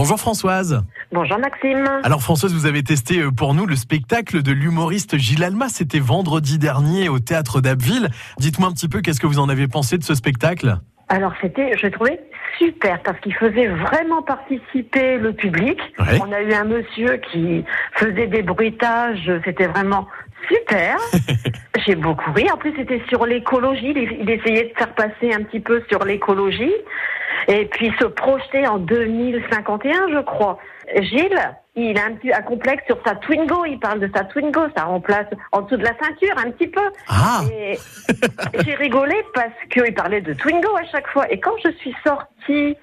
Bonjour Françoise. Bonjour Maxime. Alors Françoise, vous avez testé euh, pour nous le spectacle de l'humoriste Gilles Alma. C'était vendredi dernier au théâtre d'Abbeville. Dites-moi un petit peu qu'est-ce que vous en avez pensé de ce spectacle? Alors c'était, je trouvais super parce qu'il faisait vraiment participer le public. Ouais. On a eu un monsieur qui faisait des bruitages, c'était vraiment super. J'ai beaucoup ri. En plus c'était sur l'écologie, il essayait de faire passer un petit peu sur l'écologie et puis se projeter en 2051, je crois. Gilles, il a un petit un complexe sur sa Twingo, il parle de sa Twingo, ça remplace en dessous de la ceinture un petit peu. Ah Et j'ai rigolé parce qu'il parlait de Twingo à chaque fois. Et quand je suis sortie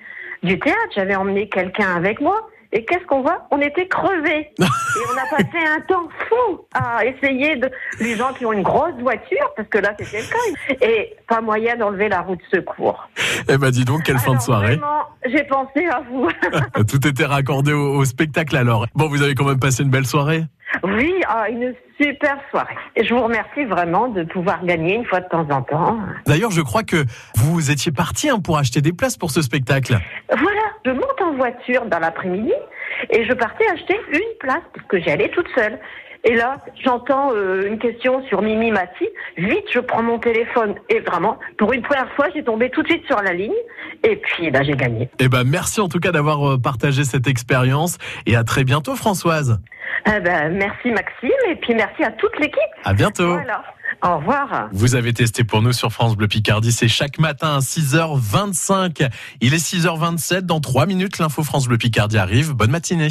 du théâtre, j'avais emmené quelqu'un avec moi. Et qu'est-ce qu'on voit? On était crevés. Et on a passé un temps fou à essayer de... Les gens qui ont une grosse voiture, parce que là c'était le cas, et pas moyen d'enlever la roue de secours. Eh ben dis donc, quelle fin de soirée. Vraiment, j'ai pensé à vous. Tout était raccordé au, au spectacle alors. Bon, vous avez quand même passé une belle soirée oui, ah, une super soirée. Et je vous remercie vraiment de pouvoir gagner une fois de temps en temps. D'ailleurs, je crois que vous étiez parti hein, pour acheter des places pour ce spectacle. Voilà, je monte en voiture dans l'après-midi et je partais acheter une place parce que j'y allais toute seule. Et là, j'entends euh, une question sur Mimi Mati. Vite, je prends mon téléphone et vraiment, pour une première fois, j'ai tombé tout de suite sur la ligne. Et puis, là, j'ai gagné. Eh ben merci en tout cas d'avoir euh, partagé cette expérience et à très bientôt Françoise. Eh ben, merci Maxime et puis merci à toute l'équipe. À bientôt. Voilà. Au revoir. Vous avez testé pour nous sur France Bleu Picardie, c'est chaque matin à 6h25. Il est 6h27, dans 3 minutes l'info France Bleu Picardie arrive. Bonne matinée.